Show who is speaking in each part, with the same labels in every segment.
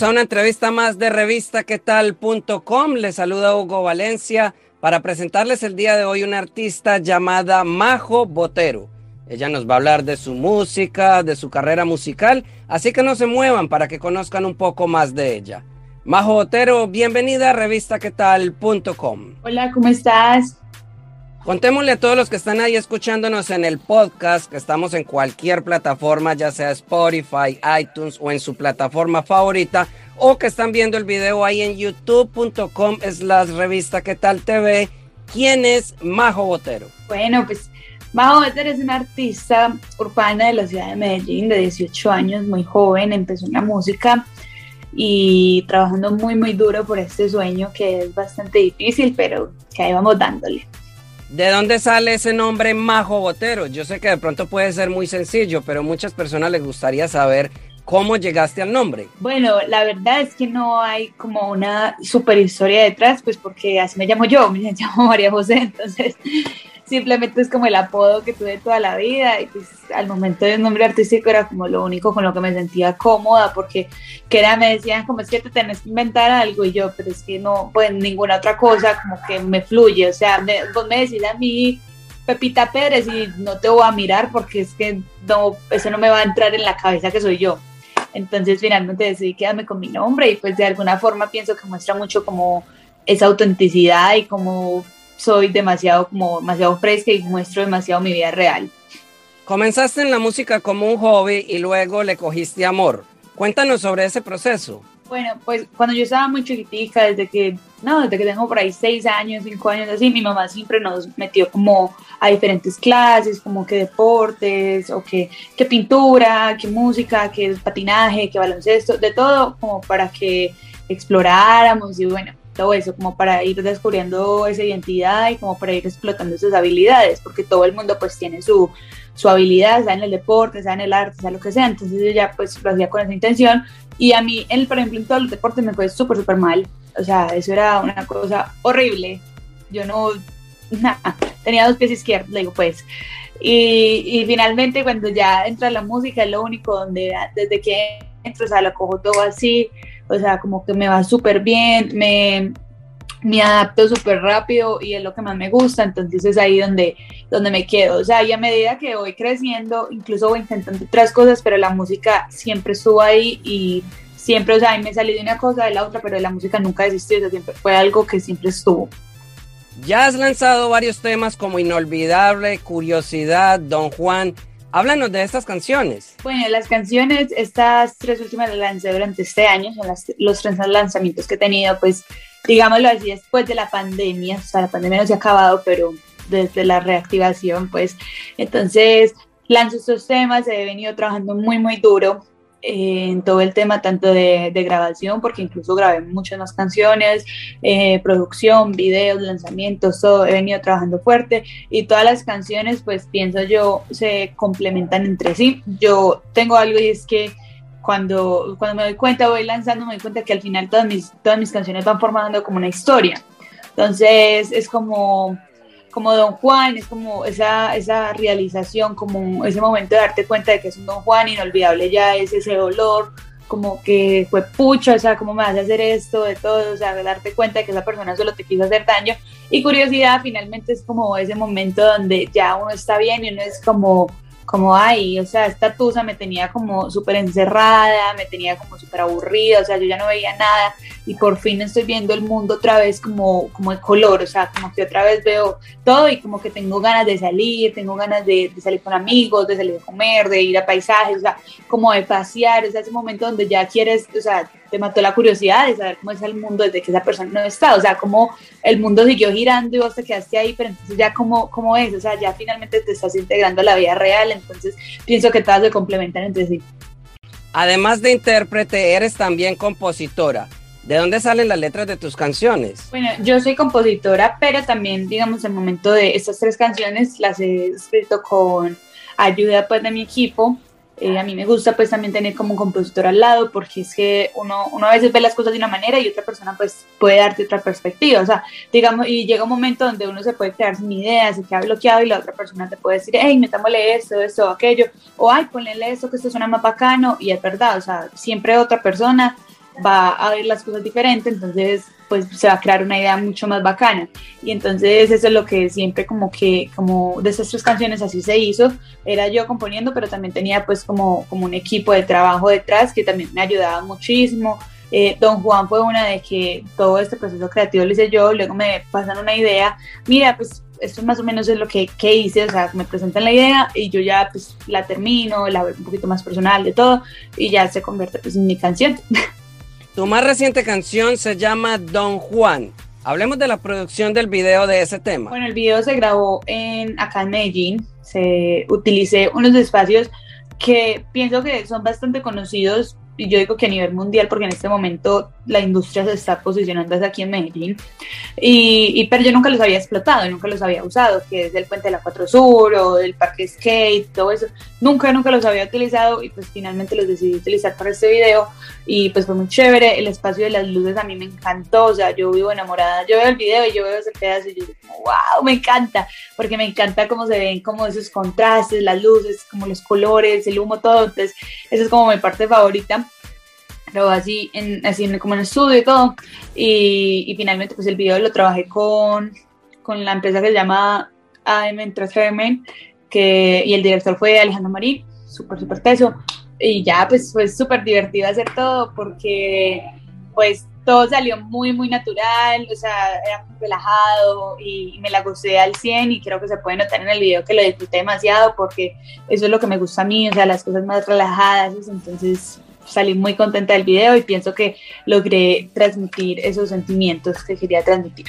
Speaker 1: A una entrevista más de revistaquetal.com. Les saluda Hugo Valencia para presentarles el día de hoy una artista llamada Majo Botero. Ella nos va a hablar de su música, de su carrera musical, así que no se muevan para que conozcan un poco más de ella. Majo Botero, bienvenida a revistaquetal.com.
Speaker 2: Hola, ¿cómo estás?
Speaker 1: Contémosle a todos los que están ahí escuchándonos en el podcast, que estamos en cualquier plataforma, ya sea Spotify, iTunes o en su plataforma favorita, o que están viendo el video ahí en youtube.com es la revista que tal TV. ¿Quién es Majo Botero?
Speaker 2: Bueno, pues Majo Botero es una artista urbana de la ciudad de Medellín de 18 años, muy joven, empezó en la música y trabajando muy muy duro por este sueño que es bastante difícil, pero que ahí vamos dándole.
Speaker 1: ¿De dónde sale ese nombre Majo Botero? Yo sé que de pronto puede ser muy sencillo, pero muchas personas les gustaría saber cómo llegaste al nombre.
Speaker 2: Bueno, la verdad es que no hay como una super historia detrás, pues porque así me llamo yo, me llamo María José, entonces simplemente es como el apodo que tuve toda la vida y pues al momento del nombre artístico era como lo único con lo que me sentía cómoda porque que era, me decían como es que te tenés que inventar algo y yo, pero es que no, pues ninguna otra cosa como que me fluye, o sea, me, vos me decís a mí Pepita Pérez y no te voy a mirar porque es que no, eso no me va a entrar en la cabeza que soy yo. Entonces finalmente decidí quedarme con mi nombre y pues de alguna forma pienso que muestra mucho como esa autenticidad y como soy demasiado como demasiado fresca y muestro demasiado mi vida real.
Speaker 1: Comenzaste en la música como un hobby y luego le cogiste amor. Cuéntanos sobre ese proceso.
Speaker 2: Bueno, pues cuando yo estaba muy chiquitica, desde que, no, desde que tengo por ahí seis años, cinco años así, mi mamá siempre nos metió como a diferentes clases, como que deportes, o que, que pintura, que música, que patinaje, que baloncesto, de todo, como para que exploráramos y bueno, todo eso, como para ir descubriendo esa identidad y como para ir explotando sus habilidades, porque todo el mundo pues tiene su, su habilidad, sea en el deporte, sea en el arte, sea lo que sea, entonces yo ya pues lo hacía con esa intención. Y a mí, en, por ejemplo, en todos los deportes me fue súper, súper mal, o sea, eso era una cosa horrible, yo no, nada, tenía dos pies izquierdos, le digo pues, y, y finalmente cuando ya entra la música es lo único donde desde que entro, o sea, lo cojo todo así, o sea, como que me va súper bien, me, me adapto súper rápido y es lo que más me gusta, entonces es ahí donde, donde me quedo. O sea, y a medida que voy creciendo, incluso voy intentando otras cosas, pero la música siempre estuvo ahí y siempre, o sea, me salí de una cosa de la otra, pero la música nunca desistió, o sea, siempre fue algo que siempre estuvo.
Speaker 1: Ya has lanzado varios temas como Inolvidable, Curiosidad, Don Juan. Háblanos de estas canciones.
Speaker 2: Bueno, las canciones, estas tres últimas las lancé durante este año, son las, los tres lanzamientos que he tenido, pues digámoslo así, después de la pandemia, o sea, la pandemia no se ha acabado, pero desde la reactivación, pues, entonces lanzo estos temas, he venido trabajando muy, muy duro en todo el tema tanto de, de, grabación, porque incluso grabé muchas más canciones, eh, producción, videos, lanzamientos, todo, he venido trabajando fuerte y todas las canciones, pues pienso yo, se complementan entre sí. Yo tengo algo y es que cuando, cuando me doy cuenta, voy lanzando, me doy cuenta que al final todas mis, todas mis canciones van formando como una historia. Entonces es como como Don Juan, es como esa, esa realización, como ese momento de darte cuenta de que es un Don Juan inolvidable ya es ese dolor, como que fue pucho, o sea, cómo me vas a hacer esto, de todo, o sea, de darte cuenta de que esa persona solo te quiso hacer daño. Y curiosidad, finalmente es como ese momento donde ya uno está bien y uno es como, como, ay, o sea, esta tusa me tenía como súper encerrada, me tenía como súper aburrida, o sea, yo ya no veía nada y por fin estoy viendo el mundo otra vez como, como el color, o sea, como que otra vez veo todo y como que tengo ganas de salir, tengo ganas de, de salir con amigos, de salir a comer, de ir a paisajes, o sea, como de pasear, o sea, ese momento donde ya quieres, o sea, te mató la curiosidad de saber cómo es el mundo desde que esa persona no está, o sea, cómo el mundo siguió girando y vos te quedaste ahí, pero entonces ya cómo, cómo es, o sea, ya finalmente te estás integrando a la vida real, entonces pienso que todas se complementan entre sí.
Speaker 1: Además de intérprete, eres también compositora. ¿De dónde salen las letras de tus canciones?
Speaker 2: Bueno, yo soy compositora, pero también, digamos, el momento de estas tres canciones las he escrito con ayuda pues de mi equipo. Eh, a mí me gusta pues también tener como un compositor al lado porque es que uno, uno a veces ve las cosas de una manera y otra persona pues puede darte otra perspectiva, o sea, digamos, y llega un momento donde uno se puede quedar sin ideas, se queda bloqueado y la otra persona te puede decir, hey, metámosle esto, esto, aquello, o ay, ponle esto que esto suena más bacano y es verdad, o sea, siempre otra persona va a ver las cosas diferentes, entonces pues se va a crear una idea mucho más bacana. Y entonces eso es lo que siempre como que, como de esas tres canciones así se hizo, era yo componiendo, pero también tenía pues como, como un equipo de trabajo detrás que también me ayudaba muchísimo. Eh, Don Juan fue una de que todo este proceso creativo lo hice yo, luego me pasan una idea, mira, pues esto más o menos es lo que, que, hice, o sea, me presentan la idea y yo ya pues la termino, la veo un poquito más personal de todo y ya se convierte pues en mi canción.
Speaker 1: Tu más reciente canción se llama Don Juan. Hablemos de la producción del video de ese tema.
Speaker 2: Bueno, el video se grabó en acá en Medellín. Se utilicé unos espacios que pienso que son bastante conocidos y yo digo que a nivel mundial, porque en este momento la industria se está posicionando desde aquí en Medellín, y, pero yo nunca los había explotado, nunca los había usado, que es el puente de la 4 Sur o el parque skate, todo eso, nunca, nunca los había utilizado y pues finalmente los decidí utilizar para este video y pues fue muy chévere, el espacio de las luces a mí me encantó, o sea, yo vivo enamorada, yo veo el video y yo veo ese pedazo y yo digo, wow, me encanta, porque me encanta cómo se ven como esos contrastes, las luces, como los colores, el humo, todo, entonces esa es como mi parte favorita pero así, en, así como en estudio y todo. Y, y, finalmente, pues el video lo trabajé con, con la empresa que se llama AM Entertainment, que, y el director fue Alejandro Marín, súper, súper teso. Y ya, pues fue súper divertido hacer todo porque, pues, todo salió muy, muy natural, o sea, era muy relajado y me la gocé al 100 y creo que se puede notar en el video que lo disfruté demasiado porque eso es lo que me gusta a mí, o sea, las cosas más relajadas, entonces salí muy contenta del video y pienso que logré transmitir esos sentimientos que quería transmitir.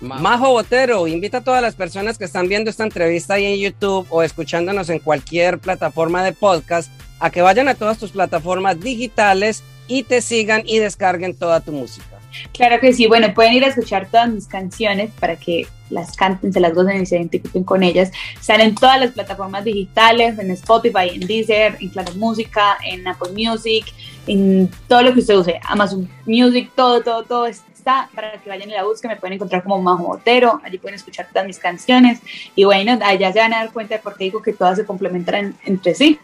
Speaker 1: Majo Botero, invita a todas las personas que están viendo esta entrevista ahí en YouTube o escuchándonos en cualquier plataforma de podcast a que vayan a todas tus plataformas digitales y te sigan y descarguen toda tu música.
Speaker 2: Claro que sí, bueno, pueden ir a escuchar todas mis canciones para que las canten, se las gocen y se identifiquen con ellas. Están en todas las plataformas digitales, en Spotify, en Deezer, en Claro Música, en Apple Music, en todo lo que usted use, Amazon Music, todo, todo, todo está para que vayan y la busquen. Me pueden encontrar como Majo Botero, allí pueden escuchar todas mis canciones. Y bueno, allá se van a dar cuenta de por qué digo que todas se complementan entre sí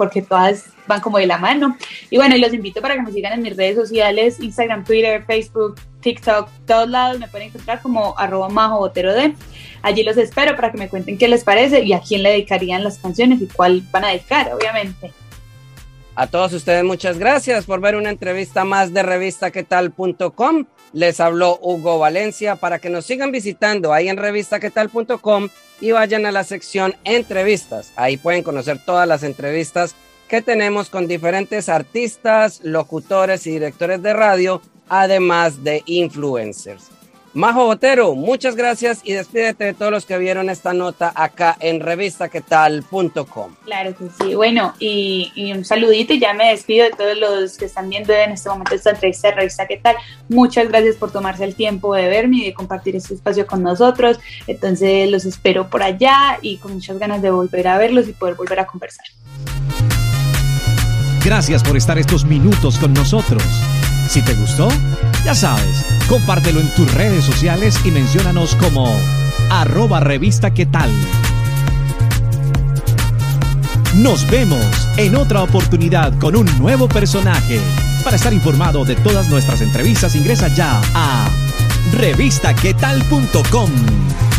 Speaker 2: porque todas van como de la mano. Y bueno, y los invito para que me sigan en mis redes sociales, Instagram, Twitter, Facebook, TikTok, todos lados me pueden encontrar como arroba majo botero de. Allí los espero para que me cuenten qué les parece y a quién le dedicarían las canciones y cuál van a dedicar, obviamente.
Speaker 1: A todos ustedes muchas gracias por ver una entrevista más de revistaquetal.com. Les habló Hugo Valencia para que nos sigan visitando ahí en revistaquetal.com y vayan a la sección entrevistas. Ahí pueden conocer todas las entrevistas que tenemos con diferentes artistas, locutores y directores de radio, además de influencers. Majo Botero, muchas gracias y despídete de todos los que vieron esta nota acá en revistaquetal.com.
Speaker 2: Claro que sí, bueno, y, y, un saludito y ya me despido de todos los que están viendo en este momento esta entrevista de Revista ¿Qué tal? Muchas gracias por tomarse el tiempo de verme y de compartir este espacio con nosotros. Entonces los espero por allá y con muchas ganas de volver a verlos y poder volver a conversar.
Speaker 3: Gracias por estar estos minutos con nosotros. Si te gustó, ya sabes, compártelo en tus redes sociales y menciónanos como arroba revista qué tal. Nos vemos en otra oportunidad con un nuevo personaje. Para estar informado de todas nuestras entrevistas ingresa ya a revistaquetal.com.